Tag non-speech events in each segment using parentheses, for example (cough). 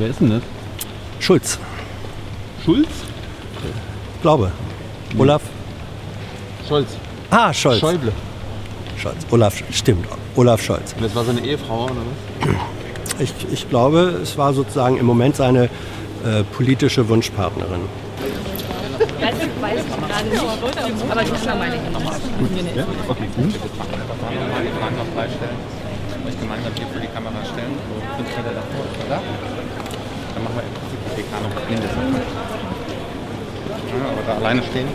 Wer ist denn das? Schulz, Schulz? glaube. Olaf. Scholz. Ah, Scholz. Schäuble. Scholz. Olaf, stimmt. Olaf Scholz. Das war seine Ehefrau, oder was? Ich, ich glaube, es war sozusagen im Moment seine äh, politische Wunschpartnerin. Weiß, weiß ich gerade nicht, aber die Nummer meine ich nochmal. Ja? Okay. Hm? gemeinsam hier für die Kamera stellen. So fünf Meter davor, er da? Dann machen wir im Prinzip die noch mindestens. Ja, aber da alleine stehen.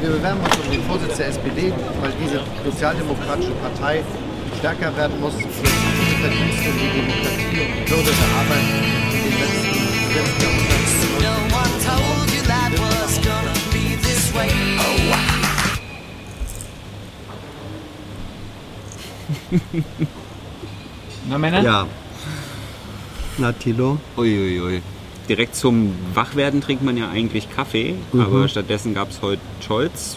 Wir bewerben uns um den Vorsitz der SPD, weil diese sozialdemokratische Partei stärker werden muss für die Verdienste die Demokratie und die Würde der Arbeit in den letzten, letzten Jahrhunderten. No one told you life was gonna be this way. Na Männer? Ja. Na, Tilo? Uiuiui. Direkt zum Wachwerden trinkt man ja eigentlich Kaffee, aber stattdessen gab es heute Scholz.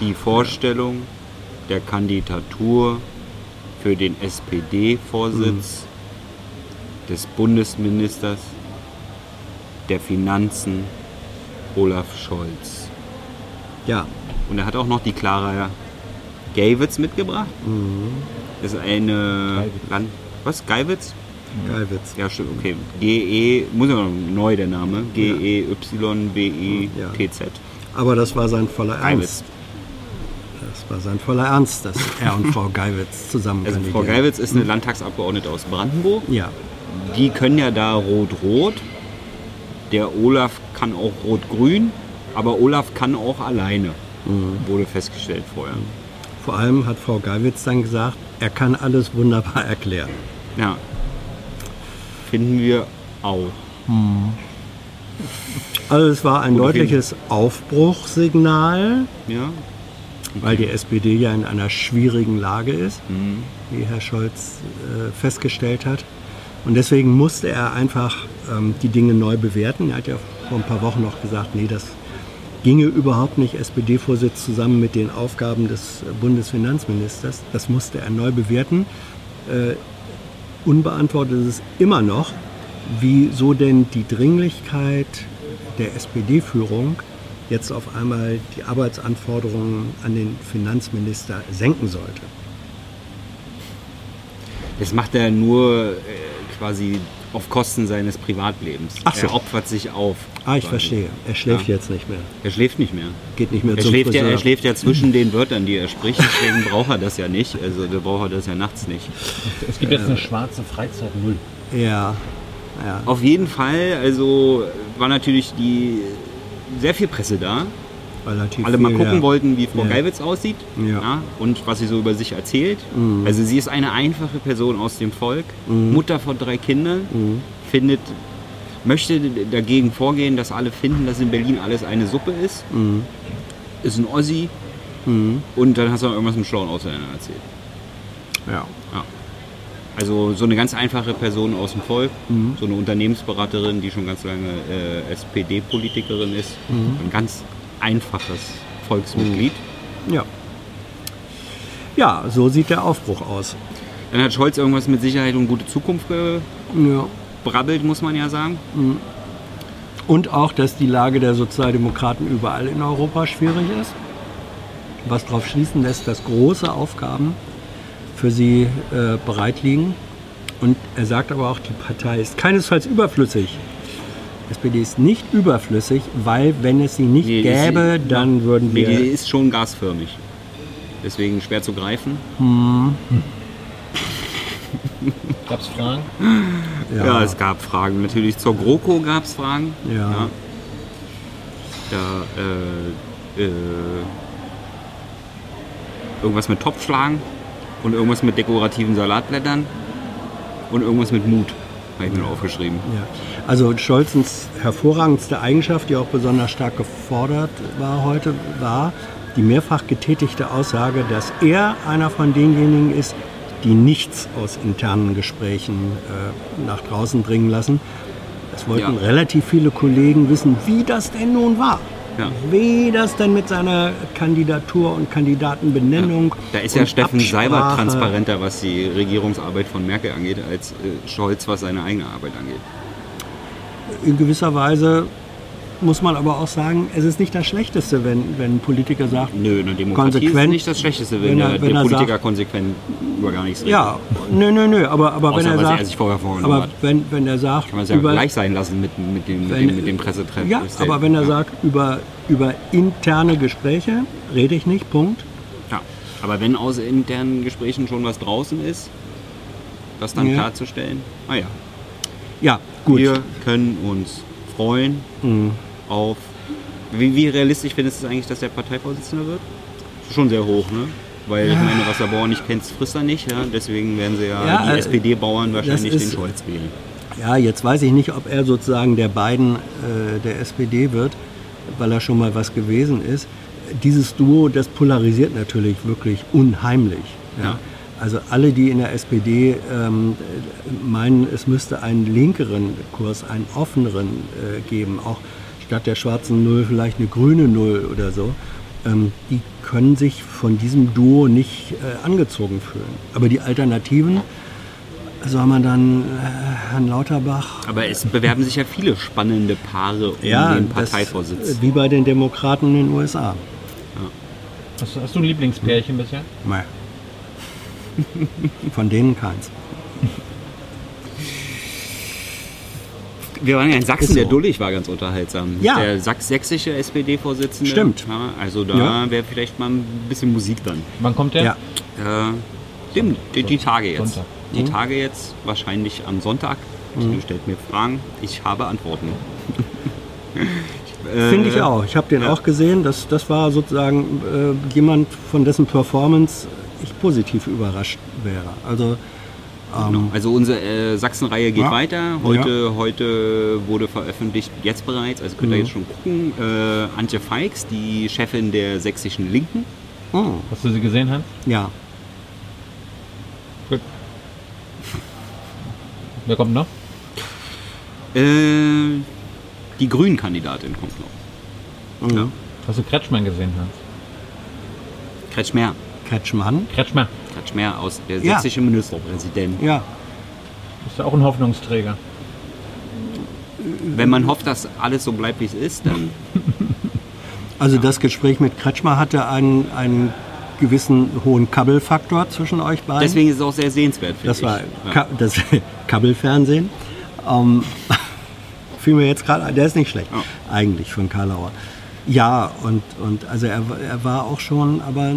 Die Vorstellung der Kandidatur für den SPD-Vorsitz des Bundesministers der Finanzen Olaf Scholz. Ja. Und er hat auch noch die Clara Geiwitz mitgebracht. Das ist eine Land was? Geiwitz? Geilwitz. Ja, stimmt, okay. G-E, muss ja noch neu der Name. G-E-Y-B-E-T-Z. Aber das war sein voller Geiwitz. Ernst. Das war sein voller Ernst, dass er und Frau Geiwitz zusammen Also Frau. Geiwitz ist eine Landtagsabgeordnete aus Brandenburg. Ja. Die können ja da rot-rot. Der Olaf kann auch rot-grün. Aber Olaf kann auch alleine. Wurde festgestellt vorher. Vor allem hat Frau Geiwitz dann gesagt, er kann alles wunderbar (laughs) erklären. Ja. Finden wir auch. Also es war ein Gut, deutliches Aufbruchssignal, Ja. weil die SPD ja in einer schwierigen Lage ist, Mhm. wie Herr Scholz äh, festgestellt hat. Und deswegen musste er einfach ähm, die Dinge neu bewerten. Er hat ja vor ein paar Wochen noch gesagt, nee, das ginge überhaupt nicht, SPD-Vorsitz zusammen mit den Aufgaben des Bundesfinanzministers. Das musste er neu bewerten. Äh, unbeantwortet ist es immer noch, wieso denn die Dringlichkeit der SPD-Führung jetzt auf einmal die Arbeitsanforderungen an den Finanzminister senken sollte. Das macht er nur äh, quasi auf Kosten seines Privatlebens. Ach so. Er opfert sich auf. Ah, ich quasi. verstehe. Er schläft Ja. jetzt nicht mehr. Er schläft nicht mehr. Geht nicht mehr Er zum schläft, ja, Friseur. er schläft ja zwischen den Wörtern, die er spricht, deswegen braucht er das ja nicht. Also da braucht er das ja nachts nicht. Es gibt jetzt eine schwarze Freizeit Null. Ja, ja. Auf jeden Fall, also war natürlich die sehr viel Presse da. Relativ Alle mal viel, gucken ja. wollten, wie Frau Ja. Geiwitz aussieht Ja. und was sie so über sich erzählt. Mhm. Also sie ist eine einfache Person aus dem Volk, Mutter von drei Kindern, Mhm. findet, möchte dagegen vorgehen, dass alle finden, dass in Berlin alles eine Suppe ist. Mhm. Ist ein Ossi und dann hast du noch irgendwas mit schlauen Ausländern erzählt. Ja. Ja. Also so eine ganz einfache Person aus dem Volk, Mhm. so eine Unternehmensberaterin, die schon ganz lange äh, SPD-Politikerin ist, Mhm. ein ganz einfaches Volksmitglied. ja. Ja, so sieht der Aufbruch aus. Dann hat Scholz irgendwas mit Sicherheit und gute Zukunft Ja. gebrabbelt, muss man ja sagen. Und auch, dass die Lage der Sozialdemokraten überall in Europa schwierig ist. Was darauf schließen lässt, dass große Aufgaben für sie äh, bereit liegen. Und er sagt aber auch, die Partei ist keinesfalls überflüssig. SPD ist nicht überflüssig, weil wenn es sie nicht Nee, gäbe, ist- dann würden Nee, wir... die ist schon gasförmig. Deswegen schwer zu greifen. (laughs) Gab es Fragen? Ja. es gab Fragen. Natürlich zur GroKo gab es Fragen. Ja. Da äh, äh, irgendwas mit Topfschlagen und irgendwas mit dekorativen Salatblättern und irgendwas mit Mut. Habe ich mir aufgeschrieben. Ja. Also Scholzens hervorragendste Eigenschaft, die auch besonders stark gefordert war heute, war die mehrfach getätigte Aussage, dass er einer von denjenigen ist, die nichts aus internen Gesprächen äh, nach draußen bringen lassen. Es wollten Ja. relativ viele Kollegen wissen, wie das denn nun war. Ja. wie das denn mit seiner Kandidatur und Kandidatenbenennung. Da ist ja Steffen Seibert Absprache- transparenter, was die Regierungsarbeit von Merkel angeht, als äh, Scholz, was seine eigene Arbeit angeht. In gewisser Weise muss man aber auch sagen, es ist nicht das Schlechteste, wenn, wenn ein Politiker sagt, Nö, eine Demokratie ist Konsequent, nicht das Schlechteste, wenn, wenn er- der, wenn der er Politiker sagt- konsequent über gar nichts redet. ja, nö, nö, nö, aber, aber wenn er sagt, er sich vorher aber hat. wenn, wenn er sagt, Kann man es ja über- gleich sein lassen mit, mit, dem, mit, Wenn- dem, mit dem Pressetreffen. Ja, Ist der- aber wenn er ja. sagt, über, über interne Gespräche rede ich nicht, Punkt. Ja, aber wenn aus internen Gesprächen schon was draußen ist, das dann Ja. klarzustellen, ah ja, Ja, gut. wir können uns freuen Mhm. auf. Wie, wie realistisch findest du es eigentlich, dass der Parteivorsitzende wird? Schon sehr hoch, ne? Weil ich meine, was der Bauer nicht kennt, frisst er nicht. Ja? Deswegen werden sie ja, Ja, die äh, SPD-Bauern wahrscheinlich den Scholz wählen. Ja, jetzt weiß ich nicht, ob er sozusagen der beiden äh, der SPD wird, weil er schon mal was gewesen ist. Dieses Duo, das polarisiert natürlich wirklich unheimlich. Ja. Ja. Also alle, die in der SPD ähm, meinen, es müsste einen linkeren Kurs, einen offeneren äh, geben, auch statt der schwarzen Null vielleicht eine grüne Null oder so, ähm, die können sich von diesem Duo nicht äh, angezogen fühlen. Aber die Alternativen, soll man dann äh, Herrn Lauterbach Aber es bewerben sich ja viele spannende Paare um den das, Parteivorsitz. äh, wie bei den Demokraten in den USA. Hast, du- hast du ein Lieblingspärchen bisher? Nee. Von denen keins. Wir waren ja in Sachsen, Ist so. der Dullig war ganz unterhaltsam. Ja. Der sächsische SPD-Vorsitzende. Stimmt. Ja, also da Ja. wäre vielleicht mal ein bisschen Musik dann. Wann kommt der? Ja. Äh, dem, die, die Tage jetzt. Sonntag. Die Mhm. Tage jetzt, wahrscheinlich am Sonntag. Du stellt mir Fragen, ich habe Antworten. Äh, (laughs) Finde ich auch. Ich habe den ja. auch gesehen. Das, das war sozusagen äh, jemand, von dessen Performance ich positiv überrascht wäre. Also Genau. Also unsere äh, Sachsen-Reihe geht Ja. weiter. Heute, heute wurde veröffentlicht, jetzt bereits, also könnt ihr Mhm. jetzt schon gucken, äh, Antje Feix, die Chefin der sächsischen Linken. oh, Hast du sie gesehen, Hans? ja, Gut. Wer kommt noch? Äh, die Grünen-Kandidatin kommt noch. mhm. Ja. Hast du Kretschmann gesehen, Hans? Kretschmer. Kretschmann. Kretschmer. Kretschmer aus der Ja. sächsische Ministerpräsident. Ja, Ist ja auch ein Hoffnungsträger. Wenn man hofft, dass alles so bleibt, wie es ist, dann (laughs) also das Gespräch mit Kretschmer hatte einen, einen gewissen hohen Kabelfaktor zwischen euch beiden. deswegen ist es auch sehr sehenswert. Das ich. war Ja. Das (laughs) Kabelfernsehen. Ähm, (laughs) fiel mir jetzt gerade der ist nicht schlecht, Ja. eigentlich von Karlauer. Ja, und, und also er, er war auch schon, aber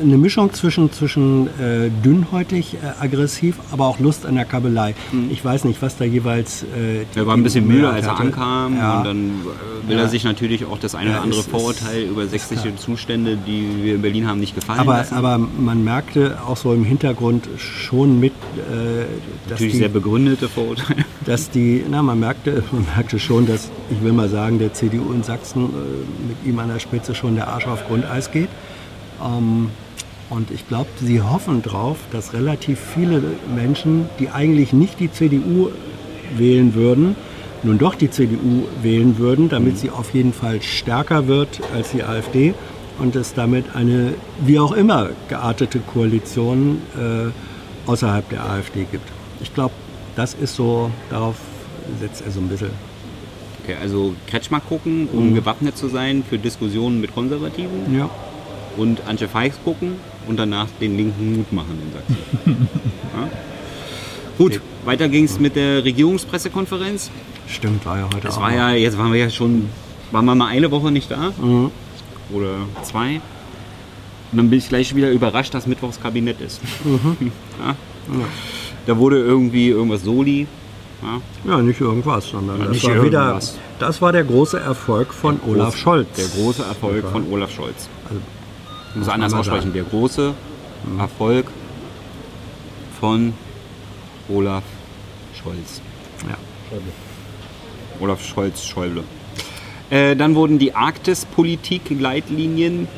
eine Mischung zwischen, zwischen äh, dünnhäutig, äh, aggressiv, aber auch Lust an der Kabelei. Ich weiß nicht, was da jeweils. Äh, Mhm. Er war ein bisschen müde, als er hatte. ankam. Ja. Und dann äh, will Ja. er sich natürlich auch das eine Ja, oder andere ist- ist- Vorurteil über sächsische. Zustände, die wir in Berlin haben, nicht gefallen aber, lassen. aber man merkte auch so im Hintergrund schon mit, äh, dass natürlich die, sehr begründete Vorurteile. dass die, na, man merkte, (laughs) man merkte schon, dass, ich will mal sagen, der CDU in Sachsen äh, mit ihm an der Spitze schon der Arsch auf Grundeis geht. Ähm, und ich glaube, sie hoffen drauf, dass relativ viele Menschen, die eigentlich nicht die CDU wählen würden, nun doch die CDU wählen würden, damit sie auf jeden Fall stärker wird als die AfD und es damit eine, wie auch immer, geartete Koalition äh, außerhalb der AfD gibt. Ich glaube, das ist so, darauf setzt er so ein bisschen. Okay, also Kretschmer gucken, um Mhm. gewappnet zu sein für Diskussionen mit Konservativen. Ja. Und Antje Feix gucken und danach den linken Mut machen in Sachsen. (laughs) ja? Gut, weiter ging es mit der Regierungspressekonferenz. Stimmt, war ja heute Das auch. war ja, jetzt waren wir ja schon, waren wir mal eine Woche nicht da Mhm. oder zwei. Und dann bin ich gleich wieder überrascht, dass Mittwochs Kabinett ist. Mhm. (laughs) ja? Da wurde irgendwie irgendwas Soli. Ja? Ja, nicht irgendwas, sondern Ja, das nicht war wieder, irgendwas. das war der große Erfolg von Olaf Groß- Scholz. Der große Erfolg Ja. von Olaf Scholz. Also, ich muss anders aussprechen. sagen. Der große Erfolg von Olaf Scholz. Ja. Olaf Scholz, Schäuble. Äh, dann wurden die Arktis-Politik-Leitlinien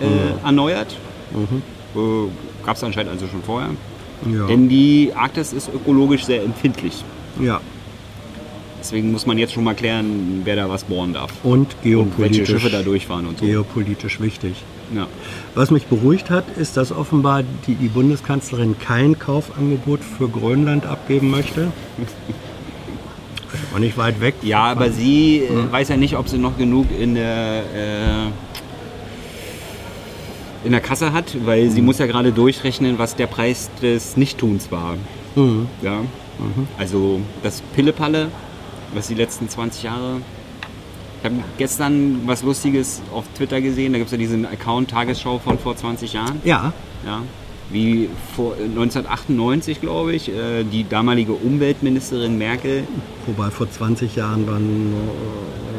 äh, erneuert. Mhm. Äh, Gab es anscheinend also schon vorher. Ja. Denn die Arktis ist ökologisch sehr empfindlich. Ja. Deswegen muss man jetzt schon mal klären, wer da was bohren darf. Und Und welche geopolitisch, Schiffe da durchfahren und so. geopolitisch wichtig. Ja. Was mich beruhigt hat, ist, dass offenbar die, die Bundeskanzlerin kein Kaufangebot für Grönland abgeben möchte. Auch nicht weit weg. Ja, aber sie äh, weiß ja nicht, ob sie noch genug in der, äh, in der Kasse hat, weil sie muss ja gerade durchrechnen, was der Preis des Nichttuns war. Mhm. Ja. Also das Pillepalle, was die letzten 20 Jahre. Ich habe gestern was Lustiges auf Twitter gesehen. Da gibt es ja diesen Account Tagesschau von vor 20 Jahren. Ja, Ja. Wie vor äh, 1998, glaube ich, äh, die damalige Umweltministerin Merkel wobei vor 20 Jahren waren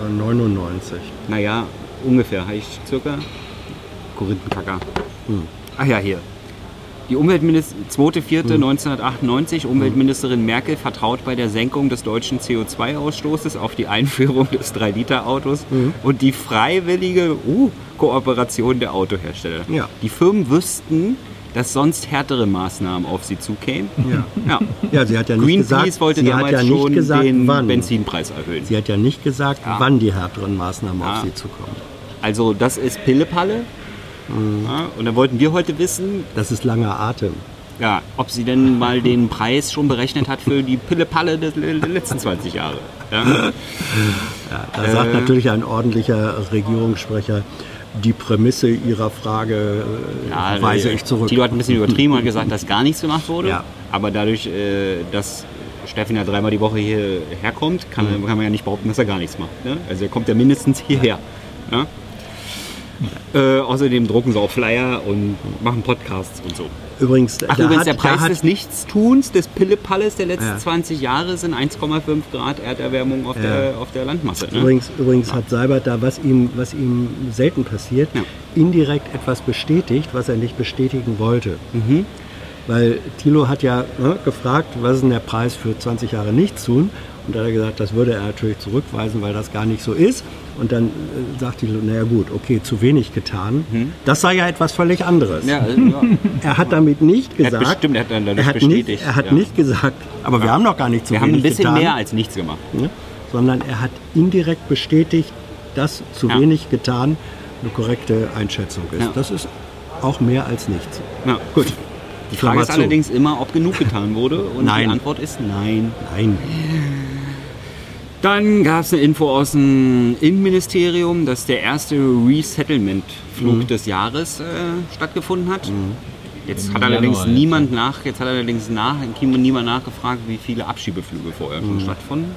äh, 99. Naja, ungefähr, habe ich circa. Korinthenkacker. Ach ja, hier. Die Umweltministerin, 2.4.1998, Umweltministerin Merkel vertraut bei der Senkung des deutschen CO2-Ausstoßes auf die Einführung des 3-Liter-Autos und die freiwillige uh, Kooperation der Autohersteller. Ja. Die Firmen wüssten, dass sonst härtere Maßnahmen auf sie zukämen. Ja. Ja. Ja, sie hat ja nicht Greenpeace gesagt, wollte sie damals hat ja nicht schon gesagt, den wann. Benzinpreis erhöhen. Sie hat ja nicht gesagt, Ja. wann die härteren Maßnahmen auf sie zukommen. Also das ist Pillepalle. Ja, und dann wollten wir heute wissen, Das ist langer Atem. ja, ob sie denn mal den Preis schon berechnet hat für die Pillepalle der, letzten 20 Jahre. Ja. Ja, da sagt Äh. natürlich ein ordentlicher Regierungssprecher, die Prämisse Ihrer Frage äh, Ja, weise ich zurück. Tilo hat ein bisschen übertrieben und gesagt, dass gar nichts gemacht wurde. Ja. Aber dadurch, äh, dass Steffen ja dreimal die Woche hierher kommt, kann, Mhm. kann man ja nicht behaupten, dass er gar nichts macht. Ne? Also er kommt ja mindestens hierher. Ja? Äh, außerdem drucken sie auch Flyer und machen Podcasts und so. Übrigens, Ach, da übrigens, hat, der da Preis hat, des Nichtstuns, des Pillepalles der letzten Ja. 20 Jahre sind 1,5 Grad Erderwärmung auf, Ja. der, auf der Landmasse. Ne? Übrigens, übrigens hat Seibert da, was ihm, was ihm selten passiert, Ja. indirekt etwas bestätigt, was er nicht bestätigen wollte. Mhm. Weil Thilo hat ja ne, gefragt, was ist denn der Preis für 20 Jahre nichts tun? Und da hat er gesagt, das würde er natürlich zurückweisen, weil das gar nicht so ist. Und dann äh, sagt Thilo, naja gut, okay, zu wenig getan. Das sei ja etwas völlig anderes. Ja, äh, ja. (laughs) Er hat damit nicht Er hat gesagt. bestimmt, er hat dann er hat bestätigt, Nicht, er hat ja. nicht gesagt, aber wir haben noch gar nicht zu Wir haben wenig ein bisschen getan. mehr als nichts gemacht. ne? sondern er hat indirekt bestätigt, dass zu wenig getan eine korrekte Einschätzung ist. Das ist auch mehr als nichts. Gut. Die Frage Klammer ist zu. allerdings immer, ob genug getan wurde. Und Nein. die Antwort ist nein. Nein. Dann gab es eine Info aus dem Innenministerium, dass der erste Resettlement-Flug Mhm. des Jahres äh, stattgefunden hat. Jetzt Im hat allerdings Januar jetzt, niemand nach, jetzt hat allerdings nach, niemand nachgefragt, wie viele Abschiebeflüge vorher Mhm. schon stattfanden.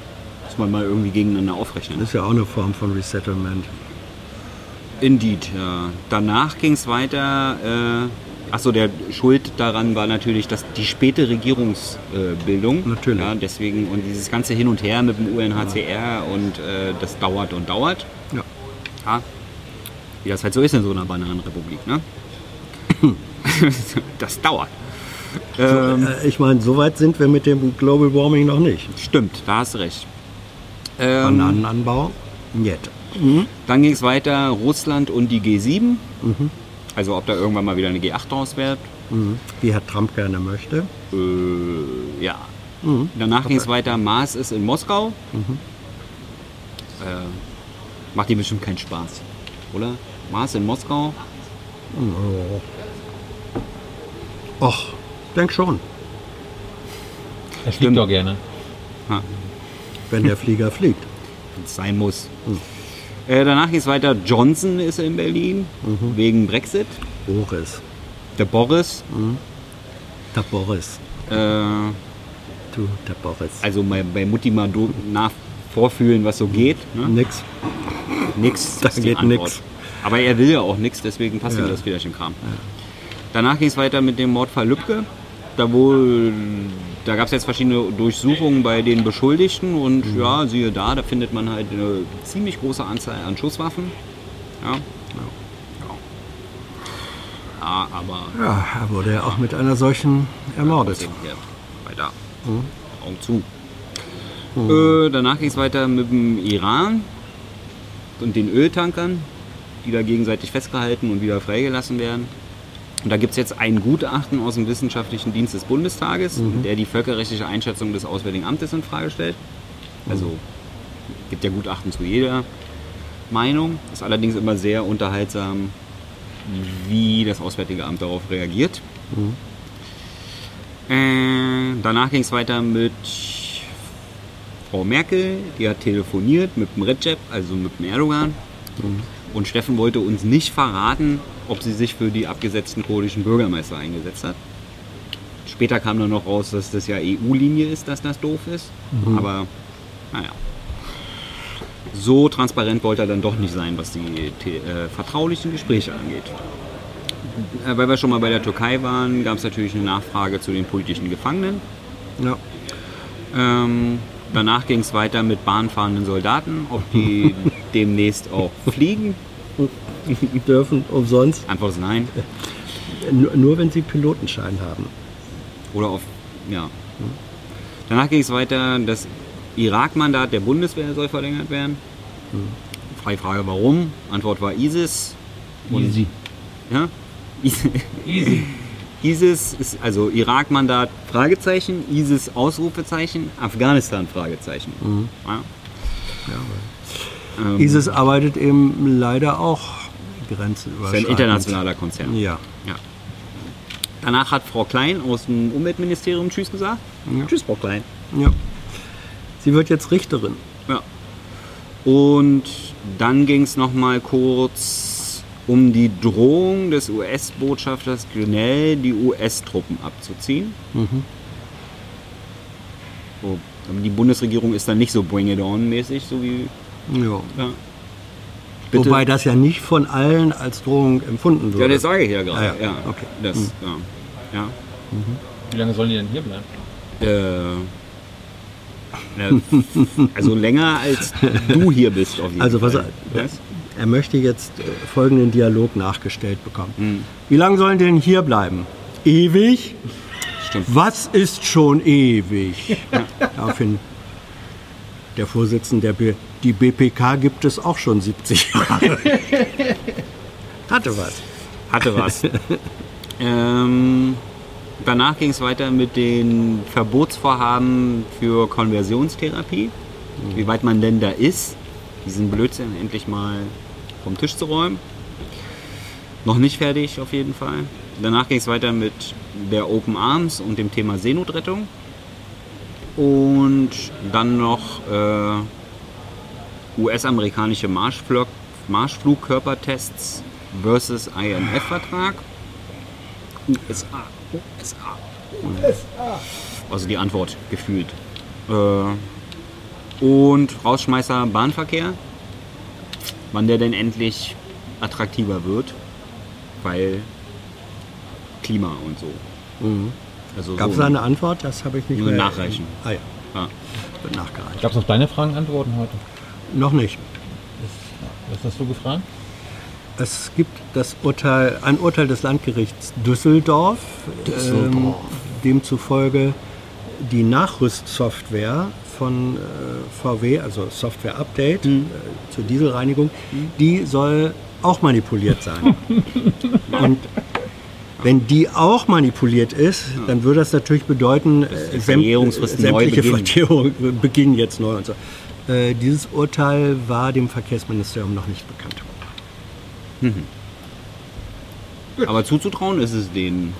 Muss man mal irgendwie gegeneinander aufrechnen. Das ist ja auch eine Form von Resettlement. Indeed, ja. Danach ging es weiter. Äh, achso, der Schuld daran war natürlich dass die späte Regierungsbildung. Natürlich. Ja, deswegen und dieses ganze Hin und Her mit dem UNHCR und äh, das dauert und dauert. Ja. Ja. Wie das halt so ist in so einer Bananenrepublik, ne? (laughs) das dauert. Ähm, Äh, Ich meine, so weit sind wir mit dem Global Warming noch nicht. stimmt, da hast du recht. Ähm, Bananenanbau? Niet. Dann ging es weiter, Russland und die G7. Mhm. Also ob da irgendwann mal wieder eine G8 draus wird. Mhm. Wie Herr Trump gerne möchte. Äh, ja. Mhm. Danach ging es weiter, Mars ist in Moskau. Äh, macht ihm bestimmt keinen Spaß, oder? Mars in Moskau? Och, denk schon, Er fliegt doch gerne. wenn der (laughs) Flieger fliegt. Wenn es sein muss. Äh, danach ging es weiter, Johnson ist in Berlin, wegen Brexit. Boris. Der Boris, Der Boris. äh, Du, der Boris. also bei, bei Mutti mal nach vorfühlen, was so geht. Ne? Nix. Nix, Da geht Antwort. nix. Aber er will ja auch nichts, deswegen passt Ja. ihm das im Kram. Danach ging es weiter mit dem Mordfall Lübcke. Da wohl, da gab es jetzt verschiedene Durchsuchungen bei den Beschuldigten und Mhm. ja, siehe da, da findet man halt eine ziemlich große Anzahl an Schusswaffen. Ja, ja. ja aber Ja, er wurde ja auch mit einer solchen ermordet. hier weiter. Augen zu. Äh, danach ging es weiter mit dem Iran und den Öltankern, die da gegenseitig festgehalten und wieder freigelassen werden. Und da gibt es jetzt ein Gutachten aus dem Wissenschaftlichen Dienst des Bundestages, der die völkerrechtliche Einschätzung des Auswärtigen Amtes in Frage stellt. Also Gibt ja Gutachten zu jeder Meinung. Ist allerdings immer sehr unterhaltsam, wie das Auswärtige Amt darauf reagiert. Äh, danach ging es weiter mit Frau Merkel, die hat telefoniert mit dem Recep, also mit dem Erdogan. Und Steffen wollte uns nicht verraten, ob sie sich für die abgesetzten kurdischen Bürgermeister eingesetzt hat. Später kam dann noch raus, dass das ja EU-Linie ist, dass das doof ist. Aber naja. So transparent wollte er dann doch nicht sein, was die äh, vertraulichen Gespräche angeht. Äh, weil wir schon mal bei der Türkei waren, gab es natürlich eine Nachfrage zu den politischen Gefangenen. Ja. Ähm, danach ging es weiter mit bahnfahrenden Soldaten, ob die (laughs) demnächst auch fliegen. Dürfen umsonst, Antwort ist nein. nur, nur wenn sie Pilotenschein haben. Oder auf, ja. Danach ging es weiter, das Irak-Mandat der Bundeswehr soll verlängert werden. Freie Frage, warum? Antwort war ISIS. Und- Easy. Ja? Is- (laughs) ISIS ist also Irak-Mandat, Fragezeichen, ISIS, Ausrufezeichen, Afghanistan, Fragezeichen. Ja. Ähm, ISIS arbeitet eben leider auch ist ein grenzüberschreitend. internationaler Konzern. Ja. Ja. Danach hat Frau Klein aus dem Umweltministerium Tschüss gesagt. Ja. Tschüss, Frau Klein. ja. Sie wird jetzt Richterin. Ja. Und dann ging es nochmal kurz um die Drohung des US-Botschafters Grinnell, die US-Truppen abzuziehen. So, aber die Bundesregierung ist dann nicht so Bring It On-mäßig, so wie. Ja. Ja. Bitte. Wobei das ja nicht von allen als Drohung empfunden ja, würde. das sage ich ja gerade. Ah, ja. ja. Okay. Das, ja. Ja. Wie lange sollen die denn hier bleiben? Äh, also länger als du hier bist auf jeden Also was Fall. er, Was? er möchte jetzt äh, folgenden Dialog nachgestellt bekommen. Hm. Wie lange sollen denn hier bleiben? Ewig? Stimmt. Was ist schon ewig? Daraufhin der Vorsitzende der B die BPK gibt es auch schon 70 (laughs) Jahre. Hatte was. Hatte was. ähm, danach ging es weiter mit den Verbotsvorhaben für Konversionstherapie. Wie weit man denn da ist, diesen Blödsinn endlich mal vom Tisch zu räumen. Noch nicht fertig auf jeden Fall. Danach ging es weiter mit der Open Arms und dem Thema Seenotrettung. Und dann noch äh, US-amerikanische Marschflug Marschflugkörpertests versus IMF-Vertrag. USA, USA, USA. Also die Antwort gefühlt. Äh, und Rausschmeißer Bahnverkehr. Wann der denn endlich attraktiver wird. Weil Klima und so. Also Gab es so. da eine Antwort? Das habe ich nicht Nur mehr. nachreichen. Ah ja, Ja. wird nachgereicht. Gab es auf deine Fragen Antworten heute? Noch nicht. Was hast du gefragt? Es gibt das Urteil, ein Urteil des Landgerichts Düsseldorf, Ähm, demzufolge die Nachrüstsoftware von äh, VW, also Software Update äh, zur Dieselreinigung, die soll auch manipuliert sein. (laughs) Und wenn die auch manipuliert ist, dann würde das natürlich bedeuten, äh, Verjährungsfristen neu sämtliche beginnen. Verjährungen beginnen jetzt neu und so. Äh, dieses Urteil war dem Verkehrsministerium noch nicht bekannt. Aber zuzutrauen ist es den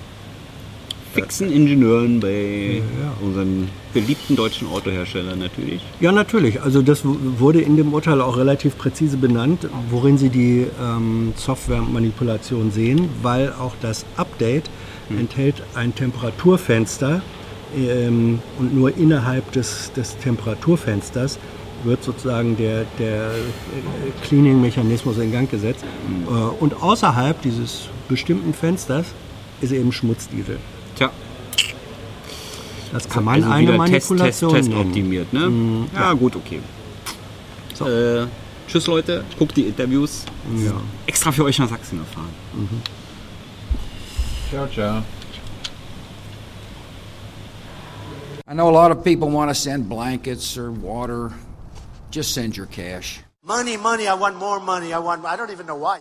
fixen Ingenieuren bei Ja. unseren beliebten deutschen Autoherstellern natürlich. Ja, natürlich. Also das wurde in dem Urteil auch relativ präzise benannt, worin Sie die ähm, Softwaremanipulation sehen, weil auch das Update enthält ein Temperaturfenster ähm, und nur innerhalb des, des Temperaturfensters wird sozusagen der, der Cleaning-Mechanismus in Gang gesetzt. Äh, und außerhalb dieses bestimmten Fensters ist eben Schmutzdiesel. Tja, Das kann man also eine wieder Test, Test, Manipulation Test optimiert, ne? ja, gut, okay. So. Äh, tschüss Leute, guckt die Interviews. Ja. Extra für euch nach Sachsen gefahren. Ciao, ciao. I know a lot of people want to send blankets or water. Just send your cash. Money, money, I want more money. I want, I don't even know why.